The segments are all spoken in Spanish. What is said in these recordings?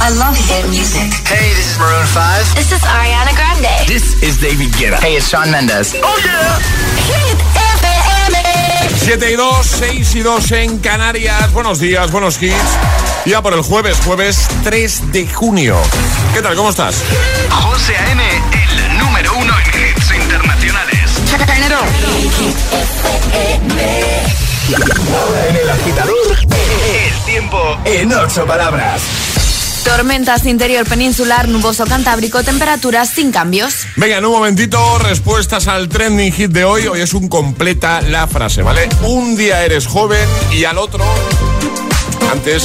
I love hit music. Hey, this is Maroon 5. This is Ariana Grande. This is David Guetta. Hey, it's Sean Mendes. Oh yeah. Hit FM. 7 y 2, 6 y 2 en Canarias. Buenos días, buenos hits. Ya por el jueves, jueves 3 de junio. ¿Qué tal? ¿Cómo estás? José A.M., el número uno en hits internacionales. Ahora en el agitador, el tiempo en ocho palabras. Tormentas interior peninsular, nuboso cantábrico, temperaturas sin cambios. Venga, en un momentito, respuestas al trending hit de hoy. Hoy es un completa la frase, ¿vale? Un día eres joven y al otro, antes,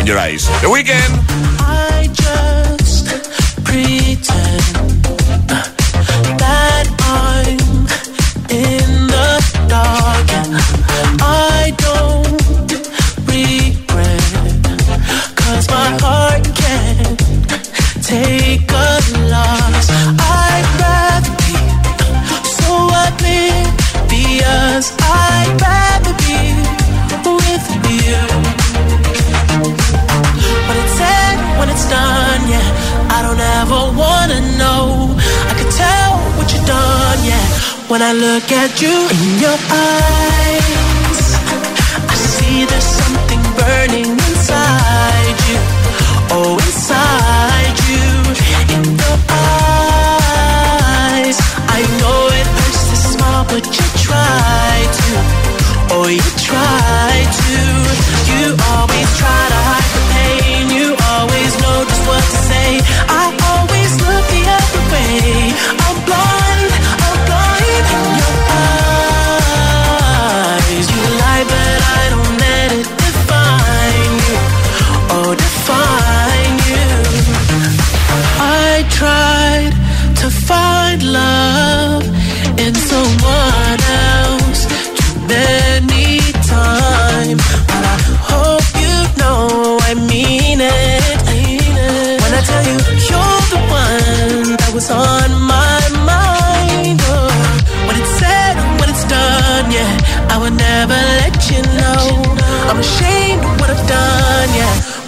en your eyes. The Weekend. I just done, yeah. I don't ever wanna know. I can tell what you've done, yeah. When I look at you in your eyes, I see there's something burning inside you. Oh, inside you. In your eyes, I know it hurts to smile, but you try to. Oh, you try to. You always try to hide I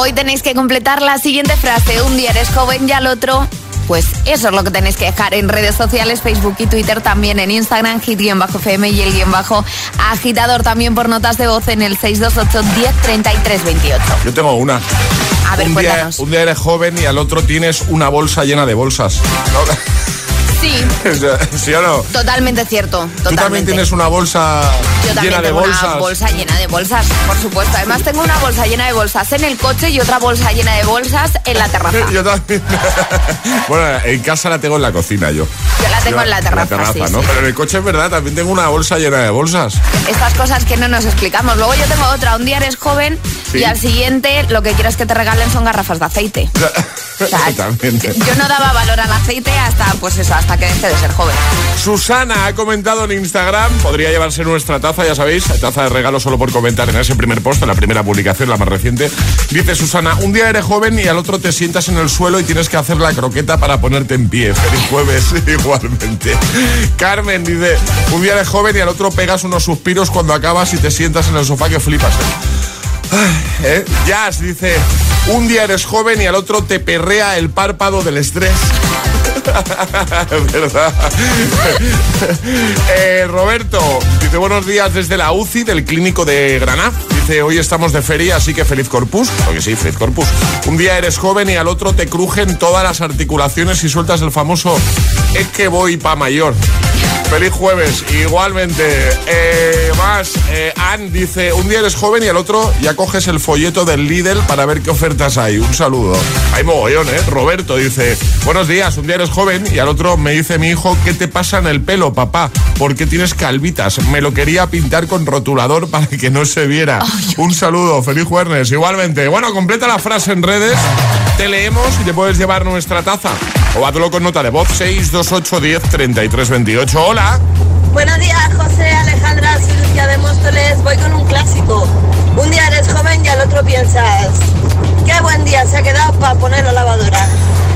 Hoy tenéis que completar la siguiente frase. Un día eres joven y al otro... Pues eso es lo que tenéis que dejar en redes sociales, Facebook y Twitter, también en Instagram, hit-fm y el guion bajo agitador también por notas de voz en el 628 10 28. Yo tengo una. A ver, un, día, un día eres joven y al otro tienes una bolsa llena de bolsas. ¿no? Sí, ¿Sí o no? totalmente cierto. Totalmente. Tú también tienes una bolsa Yo también llena de bolsas. una bolsa llena de bolsas, por supuesto. Además tengo una bolsa llena de bolsas en el coche y otra bolsa llena de bolsas en la terraza. Yo también. bueno, en casa la tengo en la cocina yo. Yo la tengo en la terraza, sí, ¿no? sí. Pero en el coche es verdad, también tengo una bolsa llena de bolsas. Estas cosas que no nos explicamos. Luego yo tengo otra. Un día eres joven Sí. y al siguiente lo que quieres que te regalen son garrafas de aceite. O sea, yo no daba valor al aceite hasta, pues eso, hasta de ser joven. Susana ha comentado en Instagram, podría llevarse nuestra taza, ya sabéis, taza de regalo solo por comentar en ese primer post, en la primera publicación, la más reciente. Dice Susana, un día eres joven y al otro te sientas en el suelo y tienes que hacer la croqueta para ponerte en pie. Feliz jueves, igualmente. Carmen dice, un día eres joven y al otro pegas unos suspiros cuando acabas y te sientas en el sofá que flipas. Ay, ¿eh? Jazz dice, un día eres joven y al otro te perrea el párpado del estrés. Eh, Roberto dice buenos días desde la UCI del clínico de Granada. Dice hoy estamos de feria, así que feliz corpus. Porque sí, feliz corpus. Un día eres joven y al otro te crujen todas las articulaciones y sueltas el famoso es que voy pa' mayor. Feliz jueves, igualmente. Eh, más, eh, Ann dice, un día eres joven y al otro ya coges el folleto del Lidl para ver qué ofertas hay. Un saludo. Hay mogollón, ¿eh? Roberto dice, buenos días, un día eres joven y al otro me dice mi hijo, ¿qué te pasa en el pelo, papá? ¿Por qué tienes calvitas? Me lo quería pintar con rotulador para que no se viera. Un saludo, feliz jueves, igualmente. Bueno, completa la frase en redes, te leemos y te puedes llevar nuestra taza. O hazlo con nota de voz 628 10 33 28. Hola. Buenos días, José, Alejandra, soy Lucía de Móstoles. Voy con un clásico. Un día eres joven y al otro piensas. Qué buen día se ha quedado para poner la lavadora.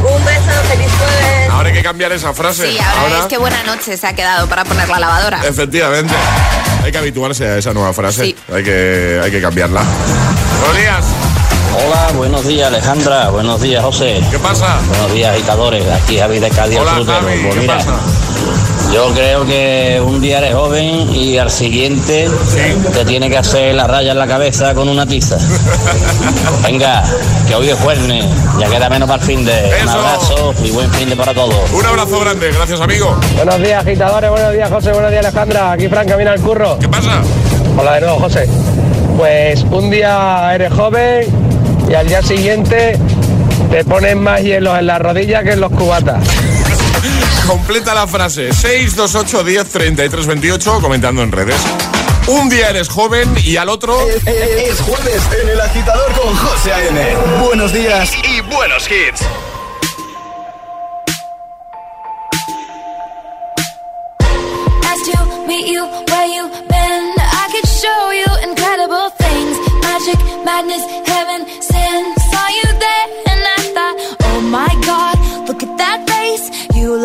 Un beso, feliz jueves. Ahora hay que cambiar esa frase. Sí, ahora, es que buena noche se ha quedado para poner la lavadora. Efectivamente. Hay que habituarse a esa nueva frase. Sí. Hay, que, hay que cambiarla. Buenos días. Hola, buenos días Alejandra, buenos días José, ¿Qué pasa? buenos días agitadores, aquí Javi de Cádiz el Hola, frutero. Javi. Pues ¿Qué mira, pasa? Yo creo que un día eres joven y al siguiente te tiene que hacer la raya en la cabeza con una tiza. Venga, que hoy es jueves, ya queda menos para el fin de. Un Eso. abrazo y buen fin de para todos. Un abrazo grande. Gracias, amigo. Buenos días, agitadores. Buenos días, José. Buenos días, Alejandra. Aquí Fran camina al curro. ¿Qué pasa? Hola de nuevo, José. Pues un día eres joven y al día siguiente te pones más hielo en las rodillas que en los cubatas. Completa la frase 628 10 33 28 comentando en redes. Un día eres joven y al otro Es, es jueves en el agitador con José A.M. Buenos días y buenos hits. Asked to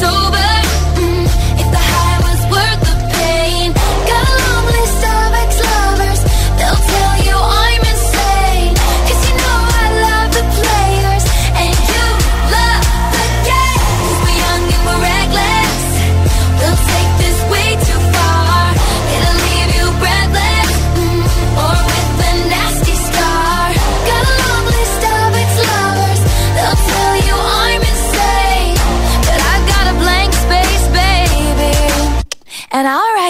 it's over.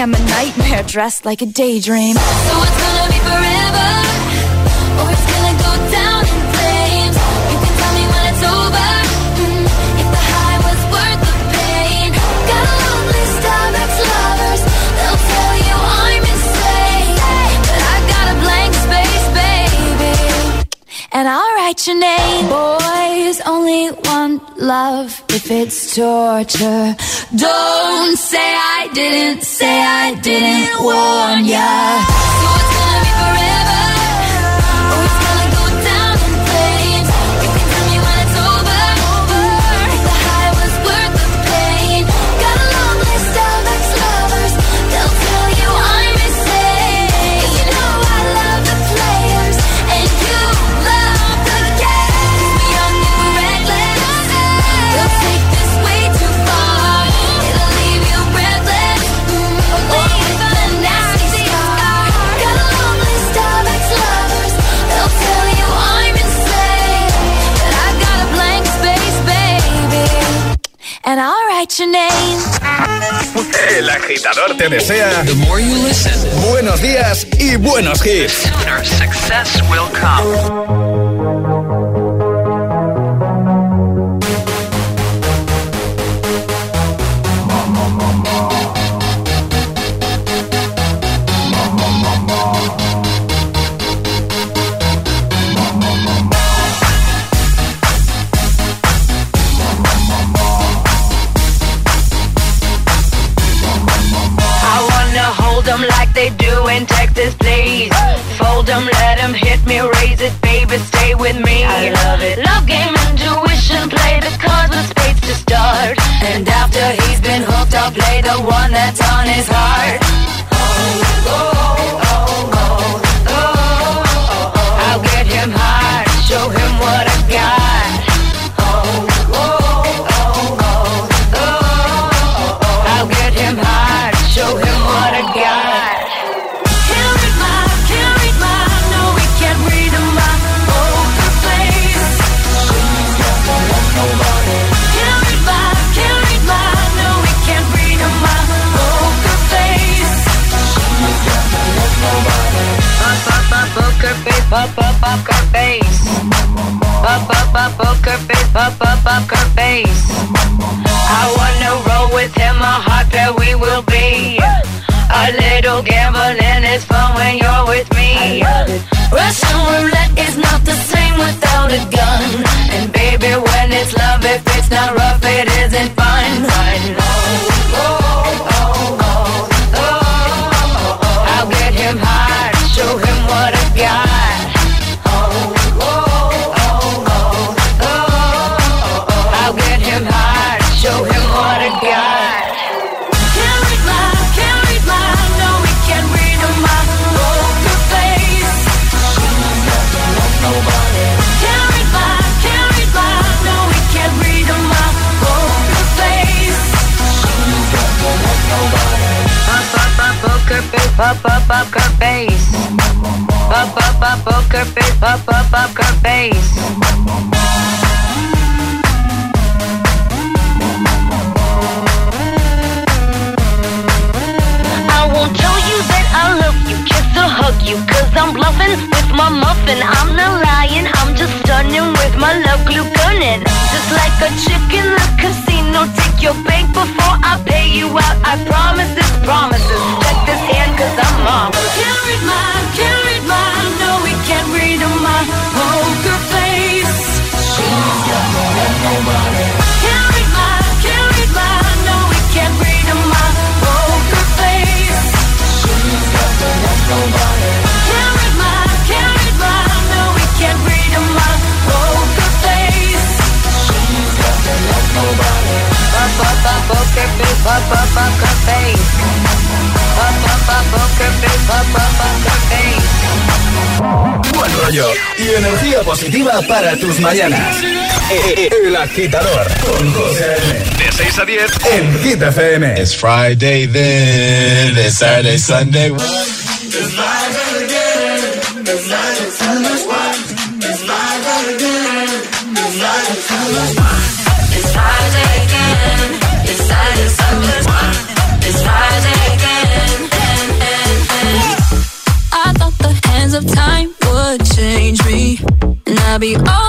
I'm a nightmare dressed like a daydream. So it's gonna be forever, or it's gonna I'll your name. Boys only want love if it's torture. Don't say I didn't, say I didn't warn ya. So it's gonna be forever, and I'll write your name. El agitador te desea buenos días y buenos hits. Sooner success will come. In Texas, please. Fold 'em, let 'em hit me, raise it, baby, stay with me. I love it. Love game, intuition, play the cards with spades to start. And after he's been hooked, I'll play the one that's on his heart. Oh, oh, oh, oh, oh, oh. oh. I'll get him hard, show him what I got. Her face. Poker face, her face. I wanna roll with him, a we will be. A little gambling is fun when you're with me. Russian roulette is not the same without a gun. And baby, when it's love, if it's not rough, it isn't fun. fun. Oh, oh, oh, oh, oh, oh. I'll get him show him what I up, up, up, her face. Up, up, up, her face, up, up, up, her face. I won't tell you that I love you, kiss or hug you, cause I'm bluffing with my muffin. I'm not my love glue gunning. Just like a chick in the casino, take your bank before I pay you out. I promise this promises. Check this hand, cause I'm marvelous. Can't read my, can't read my, no, we can't read my poker face. Can't read my, can't Up, up, up, poker face, up, up, up, her face. Up, up, up, poker face, up, up, up, her face. Buen rollo y energía positiva para tus mañanas. El agitador con José A.M. De 6 a 10 en Hit FM. It's Friday then, it's Saturday, Sunday. It's I'll be all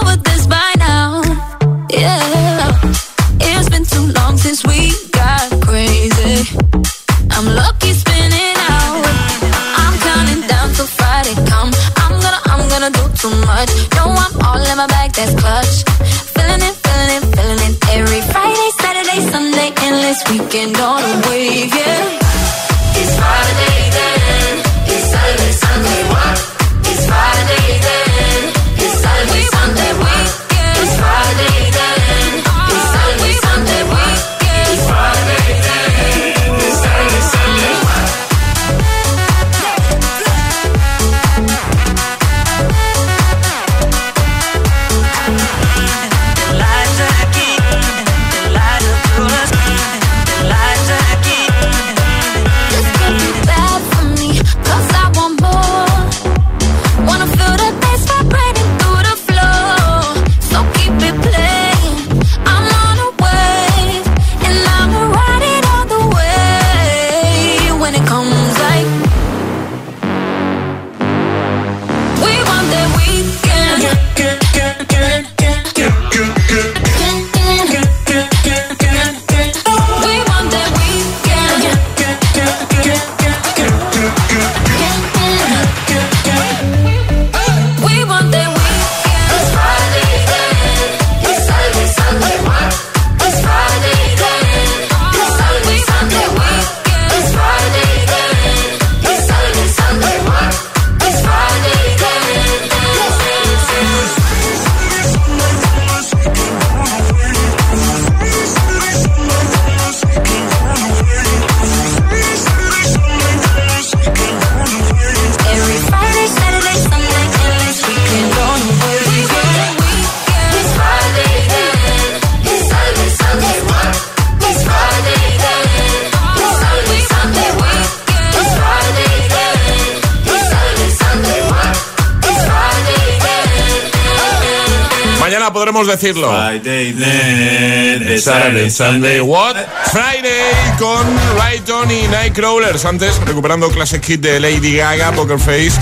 decirlo. Friday then. Saturday, Sunday, what? Friday con Rayton y Nightcrawlers. Antes, recuperando Classic Hit de Lady Gaga, Poker Face.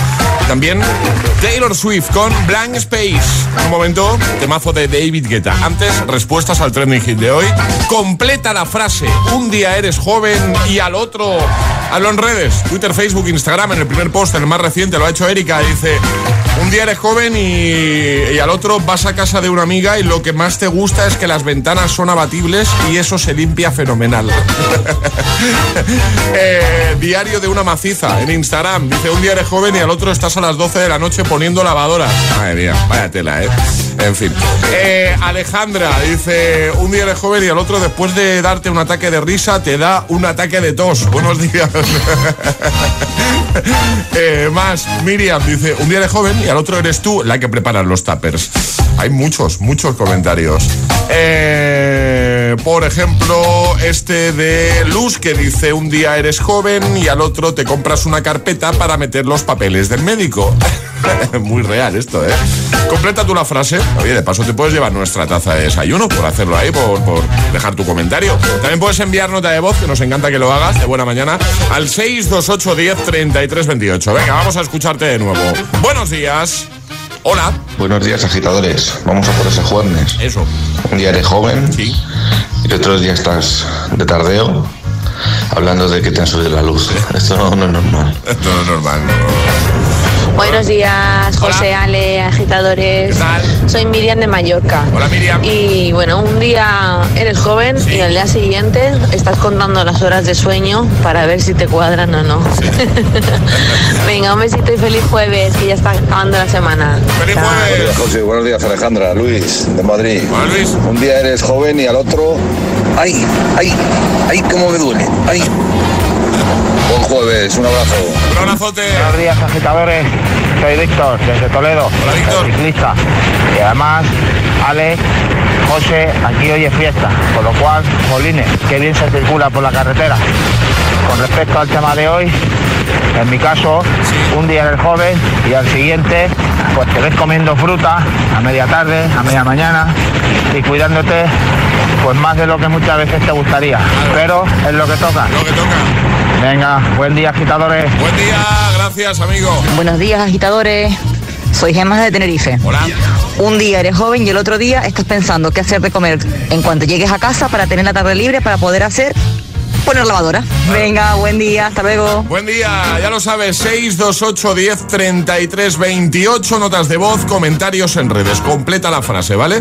También Taylor Swift con Blank Space. Un momento, temazo de David Guetta. Antes, respuestas al trending hit de hoy. Completa la frase. Un día eres joven y al otro. Hablo en redes, Twitter, Facebook, Instagram. En el primer post, en el más reciente, lo ha hecho Erika. Dice: Un día eres joven y, y al otro vas a casa de una amiga y lo que más te gusta es que las ventanas son abatibles y eso se limpia fenomenal. Eh, diario de una maciza en Instagram. Dice, un día eres joven y al otro estás a las 12 de la noche poniendo lavadora. Madre mía, vaya tela, ¿eh? En fin. Eh, Alejandra dice, un día eres joven y al otro después de darte un ataque de risa te da un ataque de tos. Buenos días. Eh, más, Miriam dice, un día eres joven y al otro eres tú la que preparas los tuppers. Hay muchos, muchos comentarios. Eh, por ejemplo, este de Luz que dice, un día eres joven y al otro te compras una carpeta para meter los papeles del médico. Muy real esto, ¿eh? Completa tú la frase. Oye, de paso te puedes llevar nuestra taza de desayuno por hacerlo ahí, por, por dejar tu comentario. También puedes enviar nota de voz, que nos encanta que lo hagas, de buena mañana, al 628 10 33 28. Venga, vamos a escucharte de nuevo. Buenos días. Hola. Buenos días, agitadores. Vamos a por ese jueves. Eso. Un día eres joven Sí. Y otro día estás de tardeo hablando de que te han subido la luz. Esto no es normal. Esto no es normal. Buenos días, José, Ale, agitadores. ¿Qué tal? Soy Miriam de Mallorca. Hola, Miriam. Y bueno, un día eres joven y al día siguiente estás contando las horas de sueño para ver si te cuadran o no. Venga, un besito y feliz jueves, que ya está acabando la semana. ¡Feliz Chao. jueves! José, buenos días Alejandra, Luis, de Madrid. Hola, Luis. Un día eres joven y al otro, ay, ay, ay, cómo me duele, ay. Buen jueves, un abrazo. Un abrazote. Buenos días, agitadores. Soy Víctor, desde Toledo. Hola, Víctor. Ciclista. Y además, Ale, José, aquí hoy es fiesta. Con lo cual, Jolines, qué bien se circula por la carretera. Con respecto al tema de hoy, en mi caso, un día eres joven y al siguiente, pues te ves comiendo fruta a media tarde, a media mañana y cuidándote pues más de lo que muchas veces te gustaría. Pero es lo que toca. Lo que toca. Venga, buen día, agitadores. Buen día, gracias, amigo. Buenos días, agitadores. Soy Gemma de Tenerife. Hola. Un día eres joven y el otro día estás pensando qué hacer de comer en cuanto llegues a casa para tener la tarde libre para poder hacer poner lavadora. Venga, buen día, hasta luego. Buen día, ya lo sabes, 628 10 33 28 notas de voz, comentarios en redes. Completa la frase, ¿vale?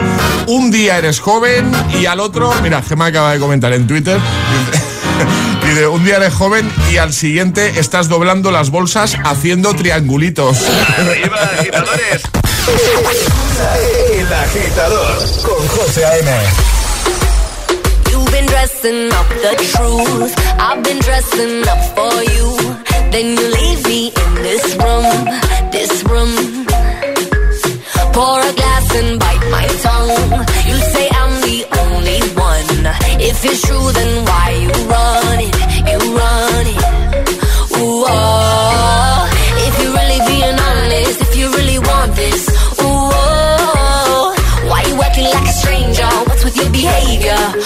Un día eres joven y al otro, mira, Gemma acaba de comentar en Twitter. dice, dice, un día eres joven y al siguiente estás doblando las bolsas haciendo triangulitos. Arriba, agitadores. El agitador con José A.M. Dressing up the truth. I've been dressing up for you. Then you leave me in this room, this room. Pour a glass and bite my tongue. You say I'm the only one. If it's true, then why you run it? You run it. Ooh, oh. If you're really being honest, if you really want this, ooh, oh. Why you acting like a stranger? What's with your behavior?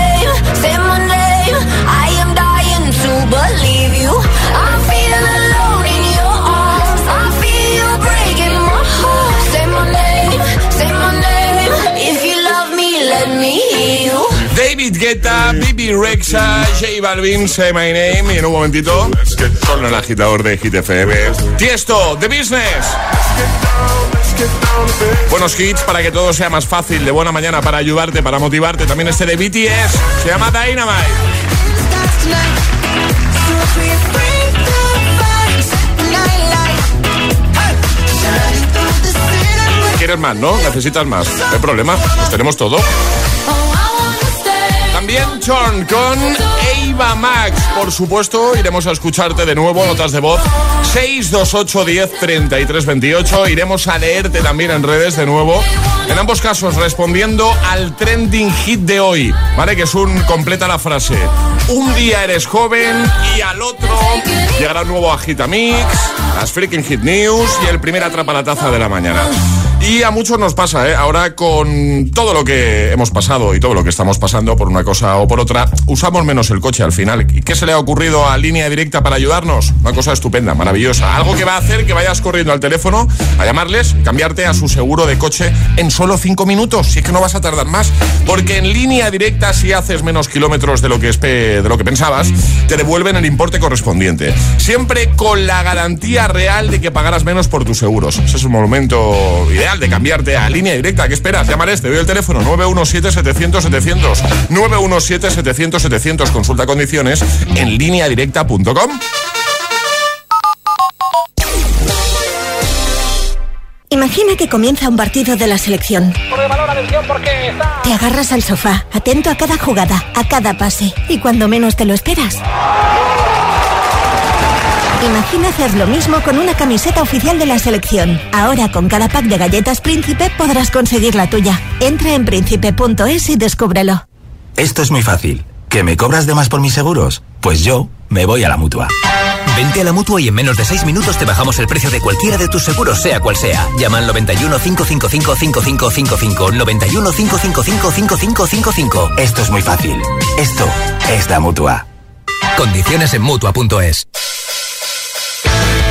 David Guetta, Bibi Rexa, J Balvin, Say My Name y en un momentito con el agitador de Hit FM. Tiesto, The Business. Buenos hits para que todo sea más fácil, de buena mañana para ayudarte, para motivarte. También este de BTS, se llama Dynamite. ¿Quieres más, no? ¿Necesitas más? No hay problema, pues tenemos todo. También Chorn con Eva Max. Por supuesto, iremos a escucharte de nuevo, notas de voz 628 10 33 28. Iremos a leerte también en redes de nuevo. En ambos casos, respondiendo al trending hit de hoy, ¿vale? Que es un completa la frase. Un día eres joven y al otro llegará un nuevo Agitamix, las freaking hit news y el primer atrapa la taza de la mañana. Y a muchos nos pasa, ¿eh? Ahora con todo lo que hemos pasado y todo lo que estamos pasando por una cosa o por otra, usamos menos el coche al final. ¿Y qué se le ha ocurrido a Línea Directa para ayudarnos? Una cosa estupenda, maravillosa. Algo que va a hacer que vayas corriendo al teléfono a llamarles cambiarte a su seguro de coche en solo cinco minutos. Si es que no vas a tardar más. Porque en Línea Directa, si haces menos kilómetros de lo que, de lo que pensabas, te devuelven el importe correspondiente. Siempre con la garantía real de que pagarás menos por tus seguros. Ese es un momento ideal de cambiarte a línea directa. ¿Qué esperas? Llámales, te doy el teléfono 917-700-700. 917-700-700. Consulta condiciones en lineadirecta.com. Imagina que comienza un partido de la selección. Te agarras al sofá, atento a cada jugada, a cada pase, y cuando menos te lo esperas. Imagina hacer lo mismo con una camiseta oficial de la selección. Ahora con cada pack de galletas Príncipe podrás conseguir la tuya. Entra en príncipe.es y descúbrelo. Esto es muy fácil. ¿Que me cobras de más por mis seguros? Pues yo me voy a la mutua. Vente a la mutua y en menos de 6 minutos te bajamos el precio de cualquiera de tus seguros, sea cual sea. Llama al 91 555 5555. 91 555 5555. Esto es muy fácil. Esto es la mutua. Condiciones en mutua.es.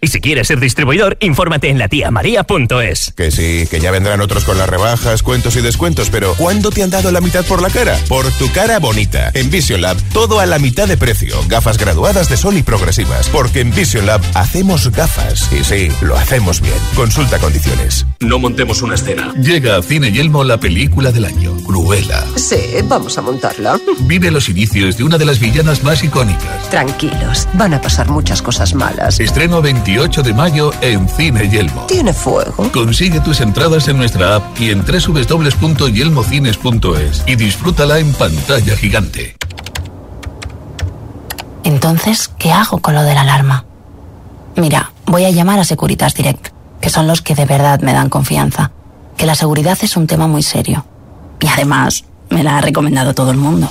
Y si quieres ser distribuidor, infórmate en latiamaria.es. Que sí, que ya vendrán otros con las rebajas, cuentos y descuentos, pero ¿cuándo te han dado la mitad por la cara? Por tu cara bonita. En Vision Lab, todo a la mitad de precio. Gafas graduadas de sol y progresivas. Porque en Vision Lab hacemos gafas. Y sí, lo hacemos bien. Consulta condiciones. No montemos una escena. Llega a Cine Yelmo la película del año, Cruella. Sí, vamos a montarla. Vive los inicios de una de las villanas más icónicas. Tranquilos, van a pasar muchas cosas malas. Estreno 28 de mayo en Cine Yelmo. Tiene fuego. Consigue tus entradas en nuestra app y en www.yelmocines.es y disfrútala en pantalla gigante. Entonces, ¿qué hago con lo de la alarma? Mira, voy a llamar a Securitas Direct, que son los que de verdad me dan confianza. Que la seguridad es un tema muy serio. Y además, me la ha recomendado todo el mundo.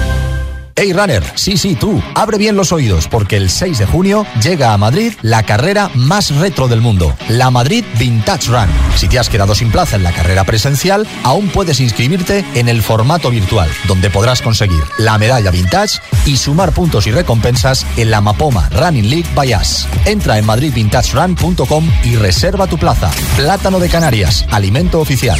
Hey Runner, sí, sí, tú, abre bien los oídos porque el 6 de junio llega a Madrid la carrera más retro del mundo, la Madrid Vintage Run. Si te has quedado sin plaza en la carrera presencial, aún puedes inscribirte en el formato virtual, donde podrás conseguir la medalla vintage y sumar puntos y recompensas en la Mapoma Running League by Us. Entra en madridvintagerun.com y reserva tu plaza. Plátano de Canarias, alimento oficial.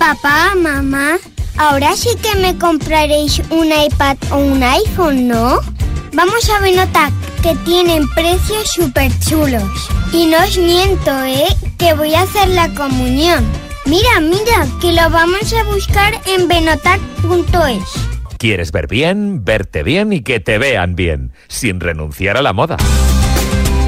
Papá, mamá, ahora sí que me compraréis un iPad o un iPhone, ¿no? Vamos a Benotac, que tienen precios súper chulos. Y no os miento, ¿eh? Que voy a hacer la comunión. Mira, mira, que lo vamos a buscar en benotac.es. ¿Quieres ver bien, verte bien y que te vean bien, sin renunciar a la moda?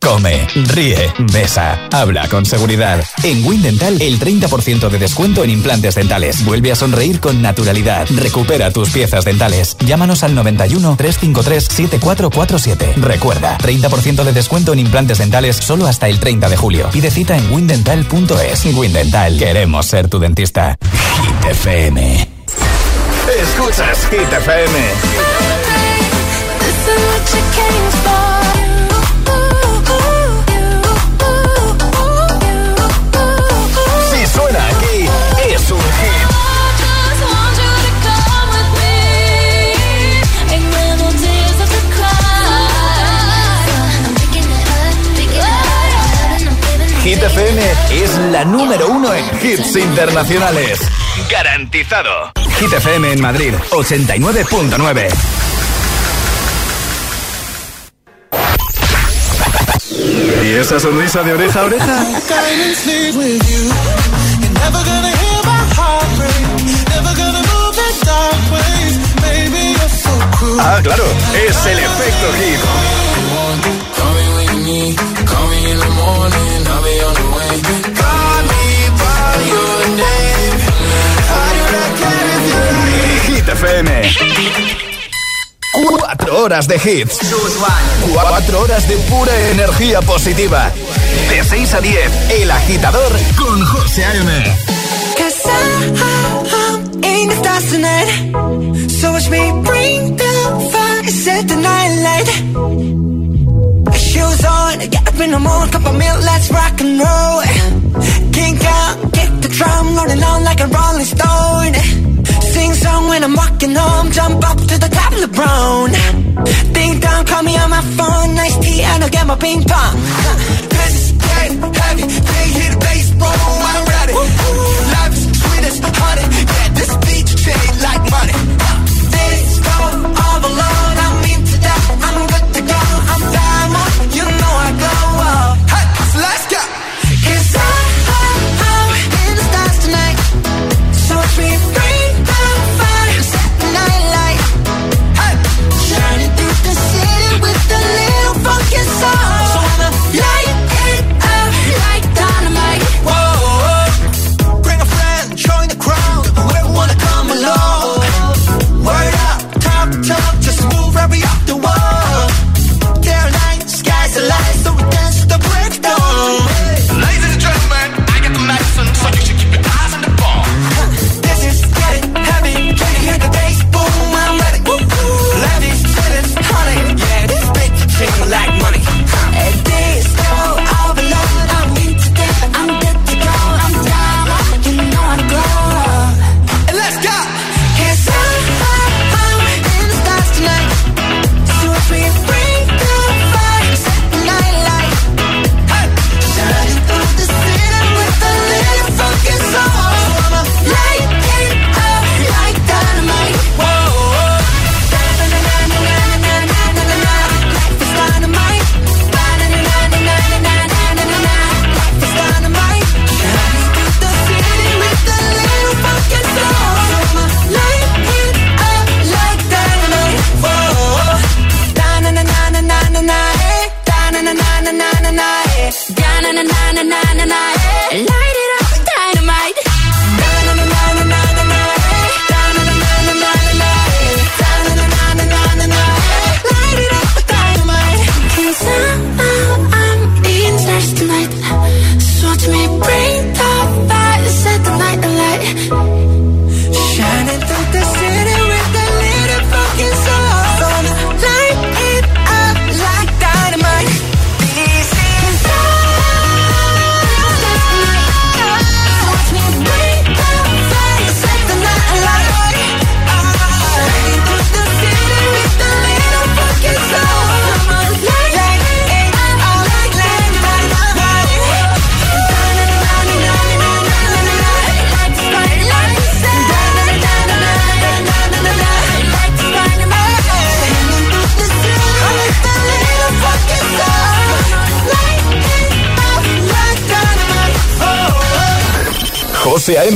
Come, ríe, besa, habla con seguridad. En Windental, el 30% de descuento en implantes dentales. Vuelve a sonreír con naturalidad. Recupera tus piezas dentales. Llámanos al 91 353 7447. Recuerda, 30% de descuento en implantes dentales solo hasta el 30 de julio. Pide cita en windental.es. Windental, queremos ser tu dentista. Hit FM. Escuchas Hit Hit FM es la número uno en hits internacionales. ¡Garantizado! Hit FM en Madrid, 89.9. ¿Y esa sonrisa de oreja a oreja? Ah, claro, es el efecto hit. FM. Cuatro horas de hits. Cuatro horas de pura energía positiva. De 6 a 10, El Agitador con José A.M. So watch me bring the fire, set the night light. Shoes on, get up in the morning, cup of milk, let's rock and roll. Kink out, kick the drum, rolling on like a rolling stone. Song when I'm walking home, jump up to the top of the brown. Ding dong, call me on my phone, nice tea, and I'll get my ping pong. This is getting heavy, can't hear the bass, boom, I'm ready. Life is sweet as honey, yeah, this beat chain like money. This go all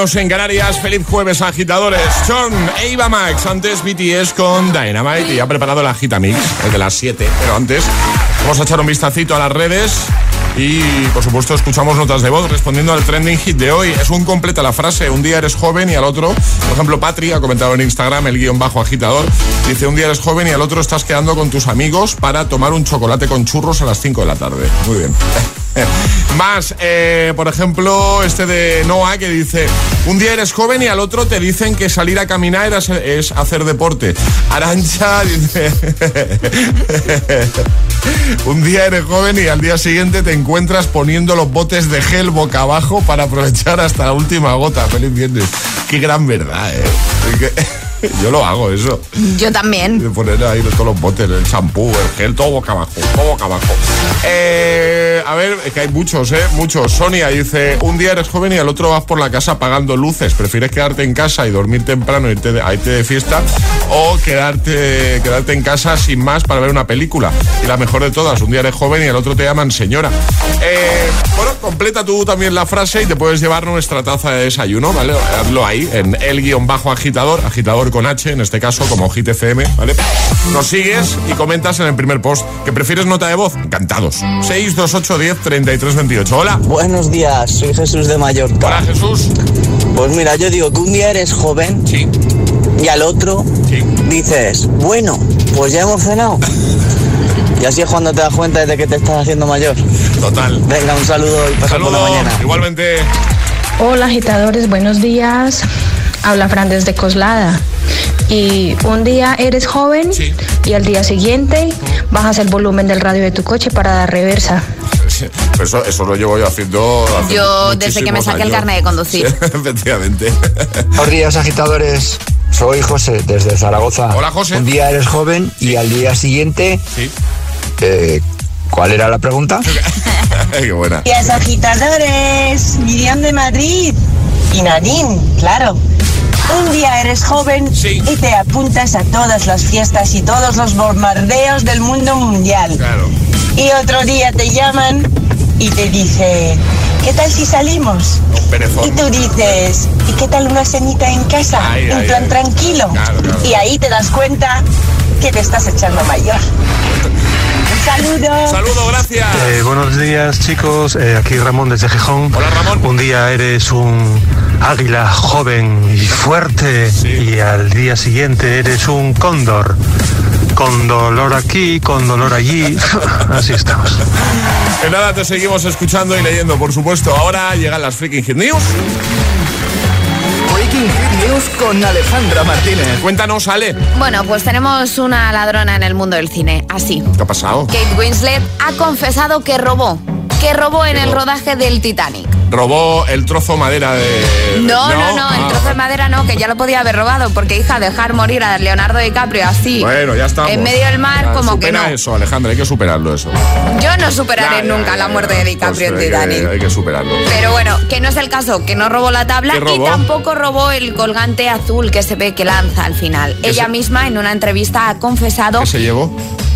En Canarias. Feliz jueves, agitadores. Son Eva Max, antes BTS con Dynamite y ha preparado la Gita Mix, el de las 7. Pero antes, vamos a echar un vistacito a las redes. Y por supuesto escuchamos notas de voz respondiendo al trending hit de hoy. Es un completa la frase, un día eres joven y al otro, por ejemplo, Patri ha comentado en Instagram el guion bajo agitador, dice un día eres joven y al otro estás quedando con tus amigos para tomar un chocolate con churros a las 5 de la tarde. Muy bien. Más, eh, por ejemplo, este de Noah que dice, un día eres joven y al otro te dicen que salir a caminar es, es hacer deporte. Arancha dice, un día eres joven y al día siguiente te encuentras poniendo los botes de gel boca abajo para aprovechar hasta la última gota. Feliz viernes. Qué gran verdad, ¿eh? Yo lo hago eso. Yo también. De poner ahí todos los botes, el champú, el gel, todo boca abajo, todo boca abajo. Eh, a ver, que hay muchos, ¿eh? Muchos. Sonia dice, un día eres joven y al otro vas por la casa apagando luces. ¿Prefieres quedarte en casa y dormir temprano y irte de, a irte de fiesta? ¿O quedarte, quedarte en casa sin más para ver una película? Y la mejor de todas, un día eres joven y al otro te llaman señora. Eh, bueno, completa tú también la frase y te puedes llevar nuestra taza de desayuno, ¿vale? Hazlo ahí, en el guion bajo agitador, agitador con H, en este caso, como FM, ¿vale? Nos sigues y comentas en el primer post que prefieres nota de voz. Encantados. 628 10 33 28. Hola. Buenos días, soy Jesús de Mallorca. Hola, Jesús. Pues mira, yo digo que un día eres joven sí. y al otro sí. dices, bueno, pues ya hemos cenado. Y así es cuando te das cuenta de que te estás haciendo mayor. Total. Venga, un saludo y pasa por la mañana. Igualmente. Hola agitadores, buenos días. Habla Fran desde Coslada. Y un día eres joven sí. y al día siguiente bajas el volumen del radio de tu coche para dar reversa. Pero eso, eso lo llevo yo haciendo. hace Yo desde que me saqué el carnet de conducir. Sí, efectivamente. Buenos días, agitadores. Soy José, desde Zaragoza. Hola, José. Un día eres joven y al día siguiente. Sí. Eh, ¿Cuál era la pregunta? Qué buena. Días agitadores, Miriam de Madrid y Nadine, claro. Un día eres joven Sí. y te apuntas a todas las fiestas y todos los bombardeos del mundo mundial. Claro. Y otro día te llaman y te dicen, ¿qué tal si salimos? Y tú dices, ¿y qué tal una cenita en casa? Ay, en ay, plan ay. tranquilo. Claro, claro. Y ahí te das cuenta que te estás echando mayor. Un saludo. Saludo, gracias. Eh, buenos días chicos, Eh, aquí Ramón desde Gijón. Hola, Ramón. Un día eres un águila joven y fuerte y al día siguiente eres un cóndor. Con dolor aquí, con dolor allí. Así estamos. Que nada, te seguimos escuchando y leyendo, por supuesto. Ahora llegan las Freaking Hit News. Breaking Hit News con Alejandra Martínez. Cuéntanos, Ale. Bueno, pues tenemos una ladrona en el mundo del cine, así. ¿Qué ha pasado? Kate Winslet ha confesado que robó, que robó en el rodaje del Titanic. Robó el trozo madera de. No, no, no, el Ah. trozo de madera no, que ya lo podía haber robado, porque hija, dejar morir a Leonardo DiCaprio así, Bueno, ya estamos. en medio del mar, Ya, como que supera no. eso, Alejandra, hay que superarlo eso. Yo no superaré Ya, ya, nunca la muerte de DiCaprio Pues en hay que- Titanic. Hay que superarlo. Pero bueno, que no es el caso, que no robó la tabla y tampoco robó el colgante azul que se ve que lanza al final. ¿Qué Ella se- misma en una entrevista ha confesado ¿Qué se llevó?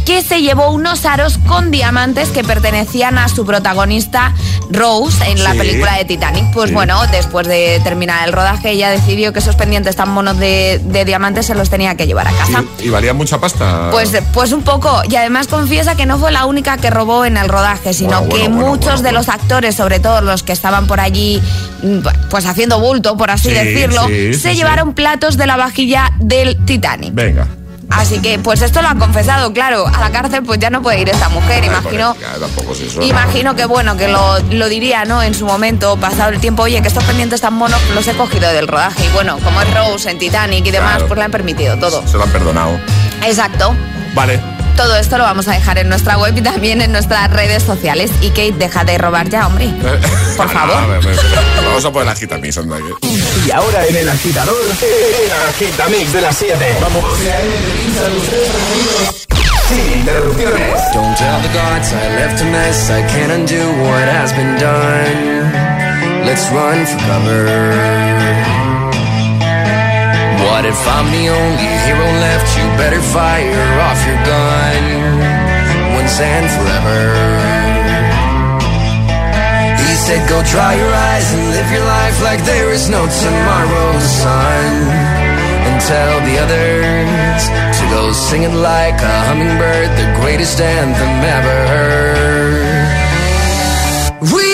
Que se llevó unos aros con diamantes que pertenecían a su protagonista Rose en la Sí. película de Titanic. Pues Sí. bueno, después de terminar el rodaje, ella decidió que esos pendientes tan monos de, de diamantes se los tenía que llevar a casa. ¿Y, y valía mucha pasta? Pues, pues un poco, y además confiesa que no fue la única que robó en el rodaje, sino Bueno, que bueno, muchos de los actores, sobre todo los que estaban por allí, mm, pues haciendo bulto, por así Sí, decirlo, se llevaron platos de la vajilla del Titanic. Venga. Así que, pues esto lo ha confesado, claro, a la cárcel pues ya no puede ir esta mujer, imagino. Imagino que bueno, que lo, lo diría, ¿no? En su momento, pasado el tiempo, oye, que estos pendientes tan monos los he cogido del rodaje. Y bueno, como es Rose en Titanic y demás, Claro. pues le han permitido todo. Se lo han perdonado. Exacto. Vale. Todo esto lo vamos a dejar en nuestra web y también en nuestras redes sociales. Y Kate, deja de robar ya, hombre. Por favor. A ver, a ver, a ver. Vamos a poner la gita mix, anda. Y ahora en el agitador, el agitamix de las 7. Vamos. Sin interrupciones. Don't tell the gods I left a mess. I can't undo what has been done. Let's run for cover. What if I'm the only hero left? You better fire off your gun once and forever. He said go dry your eyes and live your life like there is no tomorrow, son. And tell the others to go singing like a hummingbird, the greatest anthem ever heard. We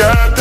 more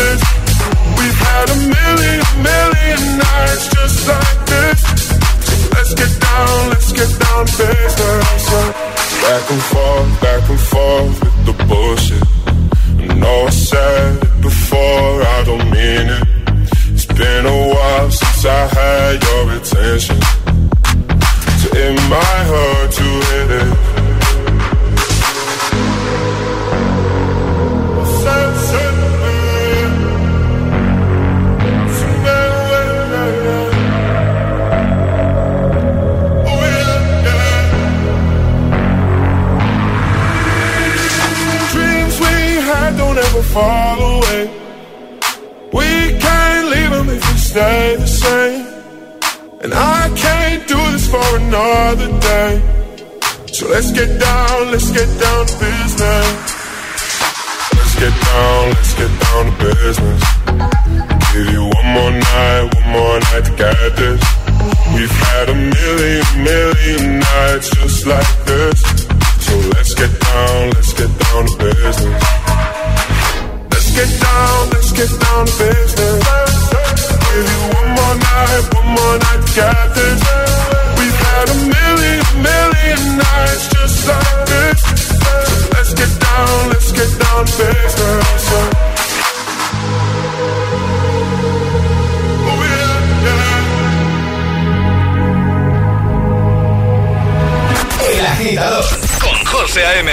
agitador con José A.M.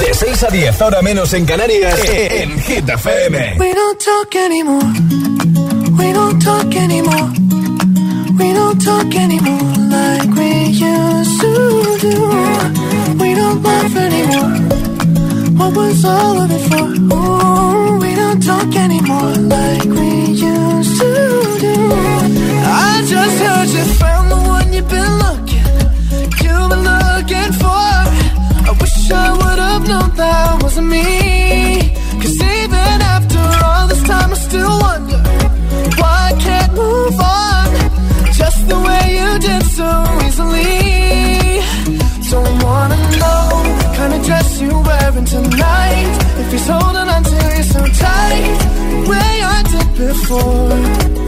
De 6 a 10, ahora menos en Canarias, en Hit FM. We don't talk anymore. We don't talk anymore. We don't talk anymore like we used to do. We don't laugh anymore. What was all of it for? Ooh, we don't talk anymore like we used to do. I just heard you found the one you've been looking. Wish I would have known that wasn't me. Cause even after all this time, I still wonder why I can't move on. Just the way you did so easily. Don't wanna know kind of dress you're wearing tonight. If he's holding on to you so tight, the way I did before.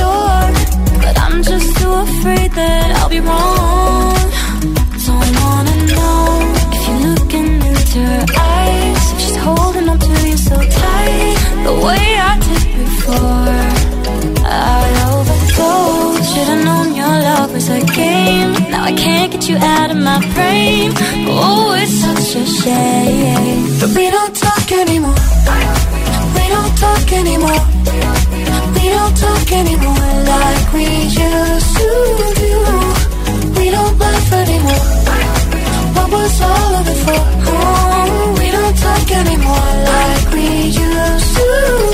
door. But I'm just too afraid that I'll be wrong. Don't wanna know if you're looking into her eyes. If she's holding on to you so tight, the way I did before. I overdosed. Should've known your love was a game. Now I can't get you out of my brain. Oh, it's such a shame. But we don't talk anymore. We don't talk anymore. We don't talk anymore like we used to do. We don't laugh anymore. What was all of it for? Oh, we don't talk anymore like we used to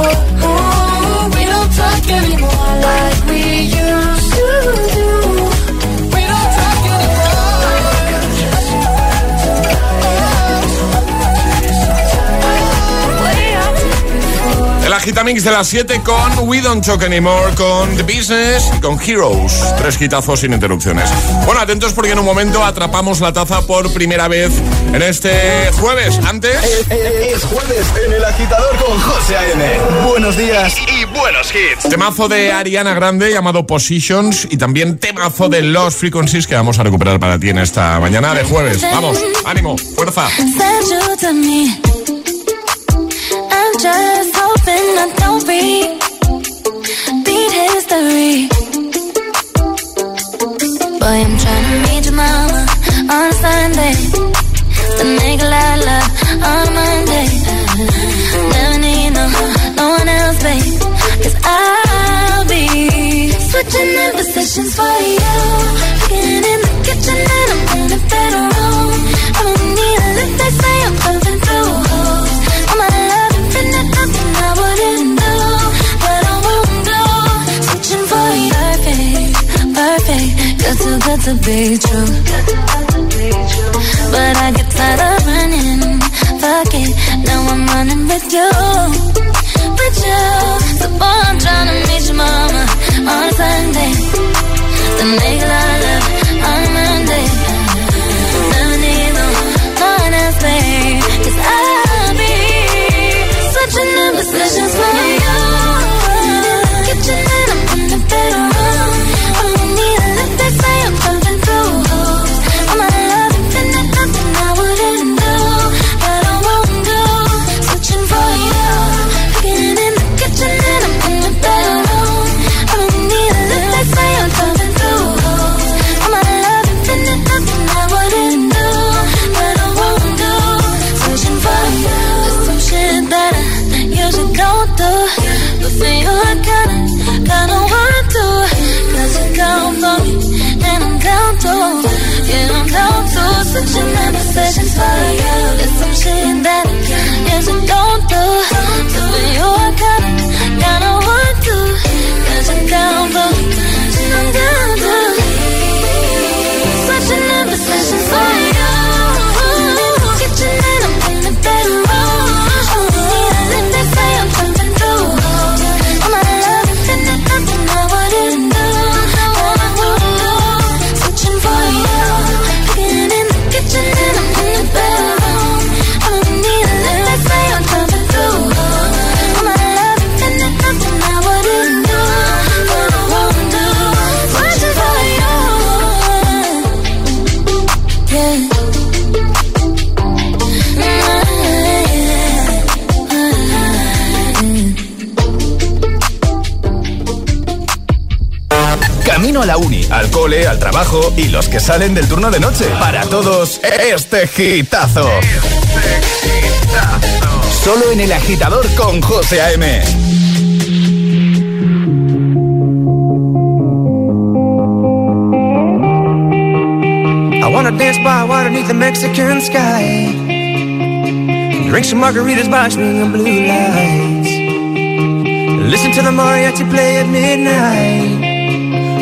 for? Oh, we don't talk anymore like we used Agitamix de las 7 con We Don't Talk Anymore, con The Business y con Heroes. Tres gitazos sin interrupciones. Bueno, atentos porque en un momento atrapamos la taza por primera vez en este jueves. Antes... Es jueves en el agitador con José A.M. Buenos días y buenos hits. Temazo de Ariana Grande llamado Positions y también temazo de Lost Frequencies que vamos a recuperar para ti en esta mañana de jueves. Vamos, ánimo, fuerza. Just I don't read beat history. Boy, I'm trying to meet your mama on Sunday. To make a lot of love on Monday. Never need no, no one else, I'll be switching in positions for you. be true. But I get tired of running. Fuck it, now I'm running with you. With you, so boy, I'm trying to meet your mama on a Sunday. Then make a lot of love on a Monday. Cole, al trabajo y los que salen del turno de noche. Para todos, este gitazo. Solo en el agitador con José A.M. I wanna dance by water beneath the Mexican sky. Drink some margaritas by swinging blue lights. Listen to the mariachi play at midnight.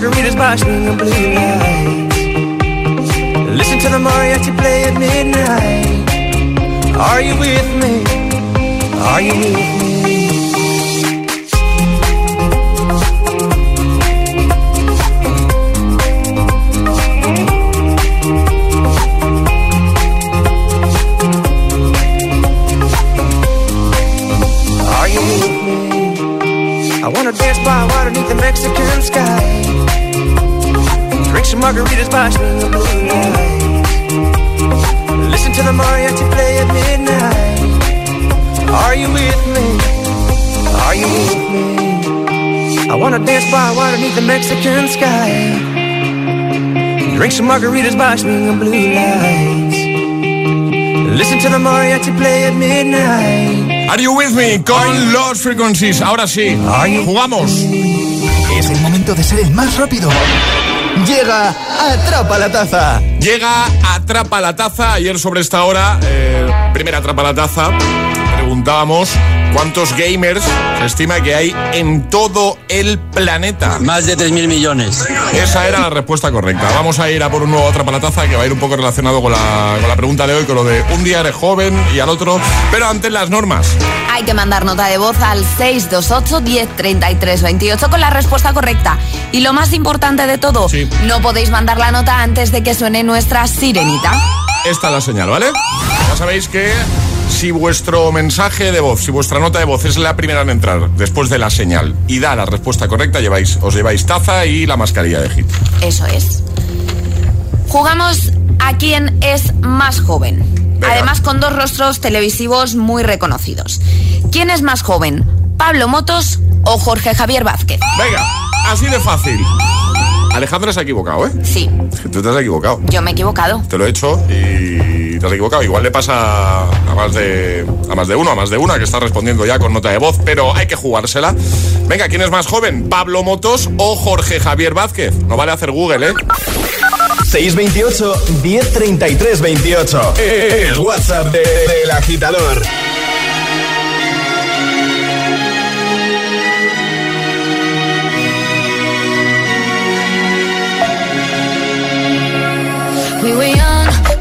Margaritas by swinging blue lights. Listen to the mariachi play at midnight. Are you with me? Are you with me? Are you with me? I wanna dance by water beneath the Mexican sky. Drink some margaritas by lights. Listen to the mariachi play at midnight. Are you with me? Are you with me? I wanna dance by water beneath the Mexican sky. Drink some margaritas by blue lights. Listen to the mariachi play at midnight. Are you with me? Con los frequencies. Ahora sí. Jugamos. Es el momento de ser el más rápido. Llega Atrapa la Taza. Llega Atrapa la Taza. Ayer sobre esta hora, eh, primera Atrapa la Taza, preguntábamos cuántos gamers se estima que hay en todo el planeta. Más de 3.000 millones. Esa era la respuesta correcta. Vamos a ir a por un nuevo Atrapa la Taza que va a ir un poco relacionado con la, con la pregunta de hoy, con lo de un día eres joven y al otro, pero antes las normas. Hay que mandar nota de voz al 628 1033 28 con la respuesta correcta. Y lo más importante de todo, no podéis mandar la nota antes de que suene nuestra sirenita. Esta es la señal, ¿vale? Ya sabéis que si vuestro mensaje de voz, si vuestra nota de voz es la primera en entrar después de la señal y da la respuesta correcta, lleváis, os lleváis taza y la mascarilla de hit. Eso es. Jugamos a quién es más joven. Además con dos rostros televisivos muy reconocidos. ¿Quién es más joven? ¿Pablo Motos o Jorge Javier Vázquez? Venga, así de fácil. Alejandra se ha equivocado, ¿eh? Sí. Tú te has equivocado. Yo me he equivocado. Te lo he hecho y te has equivocado. Igual le pasa a más de a más de uno, a más de una que está respondiendo ya con nota de voz, pero hay que jugársela. Venga, ¿quién es más joven? ¿Pablo Motos o Jorge Javier Vázquez? No vale hacer Google, ¿eh? 628 1033 28. El WhatsApp de- del agitador. We were young,